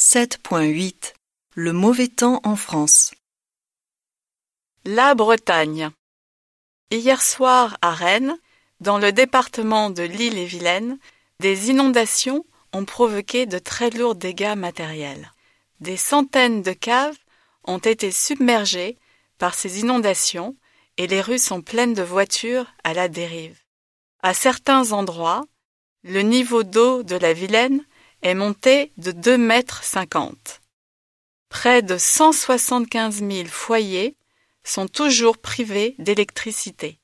7.8 Le mauvais temps en France. La Bretagne. Hier soir à Rennes, dans le département de l'Île-et-Vilaine, des inondations ont provoqué de très lourds dégâts matériels. Des centaines de caves ont été submergées par ces inondations et les rues sont pleines de voitures à la dérive. À certains endroits, le niveau d'eau de la Vilaine est monté de 2 mètres. Près de 175 000 foyers sont toujours privés d'électricité.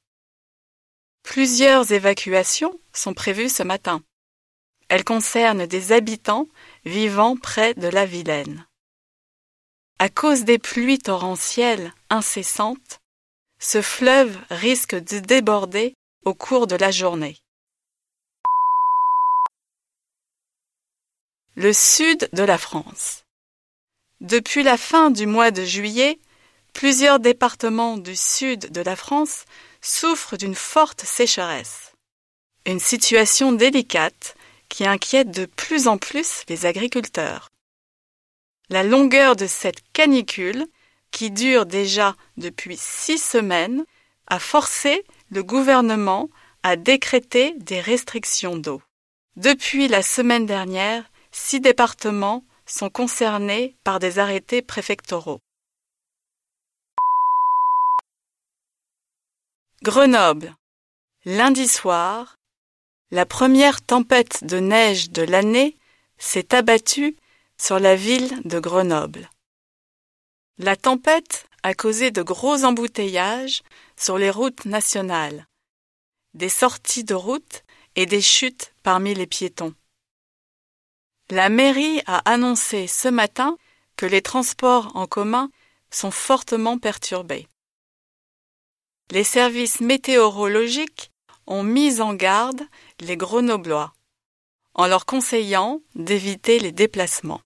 Plusieurs évacuations sont prévues ce matin. Elles concernent des habitants vivant près de la Vilaine. À cause des pluies torrentielles incessantes, ce fleuve risque de déborder au cours de la journée. Le sud de la France. Depuis la fin du mois de juillet, plusieurs départements du sud de la France souffrent d'une forte sécheresse. Une situation délicate qui inquiète de plus en plus les agriculteurs. La longueur de cette canicule, qui dure déjà depuis six semaines, a forcé le gouvernement à décréter des restrictions d'eau. Depuis la semaine dernière, six départements sont concernés par des arrêtés préfectoraux. Grenoble. Lundi soir, la première tempête de neige de l'année s'est abattue sur la ville de Grenoble. La tempête a causé de gros embouteillages sur les routes nationales, des sorties de route et des chutes parmi les piétons. La mairie a annoncé ce matin que les transports en commun sont fortement perturbés. Les services météorologiques ont mis en garde les Grenoblois en leur conseillant d'éviter les déplacements.